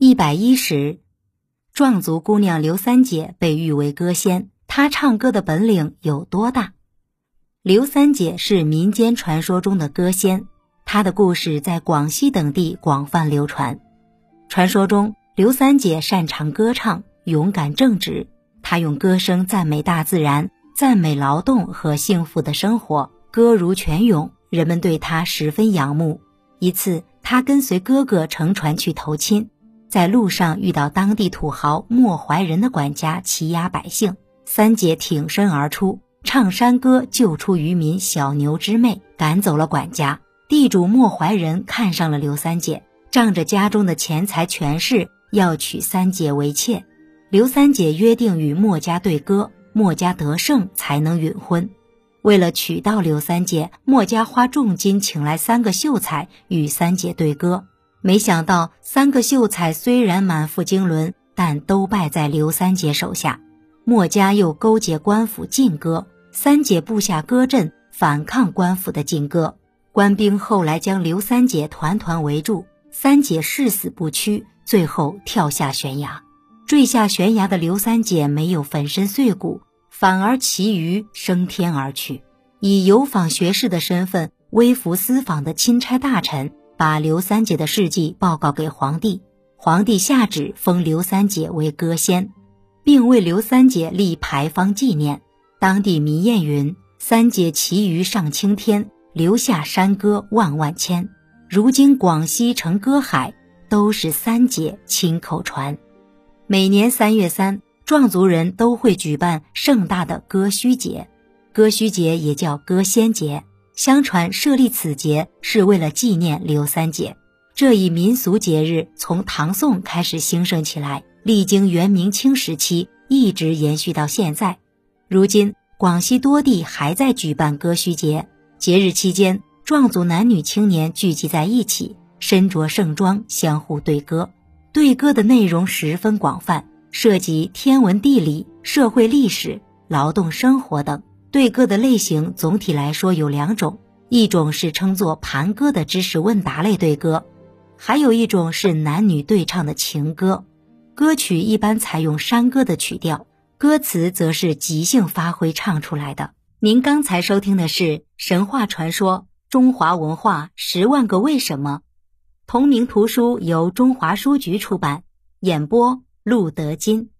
一百一十，壮族姑娘刘三姐被誉为歌仙，她唱歌的本领有多大？刘三姐是民间传说中的歌仙，她的故事在广西等地广泛流传。传说中，刘三姐擅长歌唱，勇敢正直，她用歌声赞美大自然，赞美劳动和幸福的生活，歌如泉涌，人们对她十分仰慕。一次，她跟随哥哥乘船去投亲。在路上遇到当地土豪莫怀仁的管家欺压百姓，三姐挺身而出，唱山歌救出渔民小牛之妹，赶走了管家。地主莫怀仁看上了刘三姐，仗着家中的钱财权势，要娶三姐为妾。刘三姐约定与莫家对歌，莫家得胜才能允婚。为了娶到刘三姐，莫家花重金请来三个秀才与三姐对歌。没想到，三个秀才虽然满腹经纶，但都败在刘三姐手下。墨家又勾结官府禁歌，三姐布下歌阵反抗官府的禁歌。官兵后来将刘三姐团团围住，三姐誓死不屈，最后跳下悬崖。坠下悬崖的刘三姐没有粉身碎骨，反而其余升天而去，以游访学士的身份微服私访的钦差大臣。把刘三姐的事迹报告给皇帝，皇帝下旨封刘三姐为歌仙，并为刘三姐立牌坊纪念。当地民谚云：“三姐其余上青天，留下山歌万万千。”如今广西成歌海，都是三姐亲口传。每年三月三，壮族人都会举办盛大的歌虚节，歌虚节也叫歌仙节。相传设立此节是为了纪念刘三姐。这一民俗节日从唐宋开始兴盛起来，历经元、明清时期，一直延续到现在。如今，广西多地还在举办歌虚节。节日期间，壮族男女青年聚集在一起，身着盛装，相互对歌。对歌的内容十分广泛，涉及天文地理、社会历史、劳动生活等。对歌的类型总体来说有两种，一种是称作盘歌的知识问答类对歌，还有一种是男女对唱的情歌。歌曲一般采用山歌的曲调，歌词则是即兴发挥唱出来的。您刚才收听的是神话传说《中华文化十万个为什么》，同名图书由中华书局出版，演播陆德金。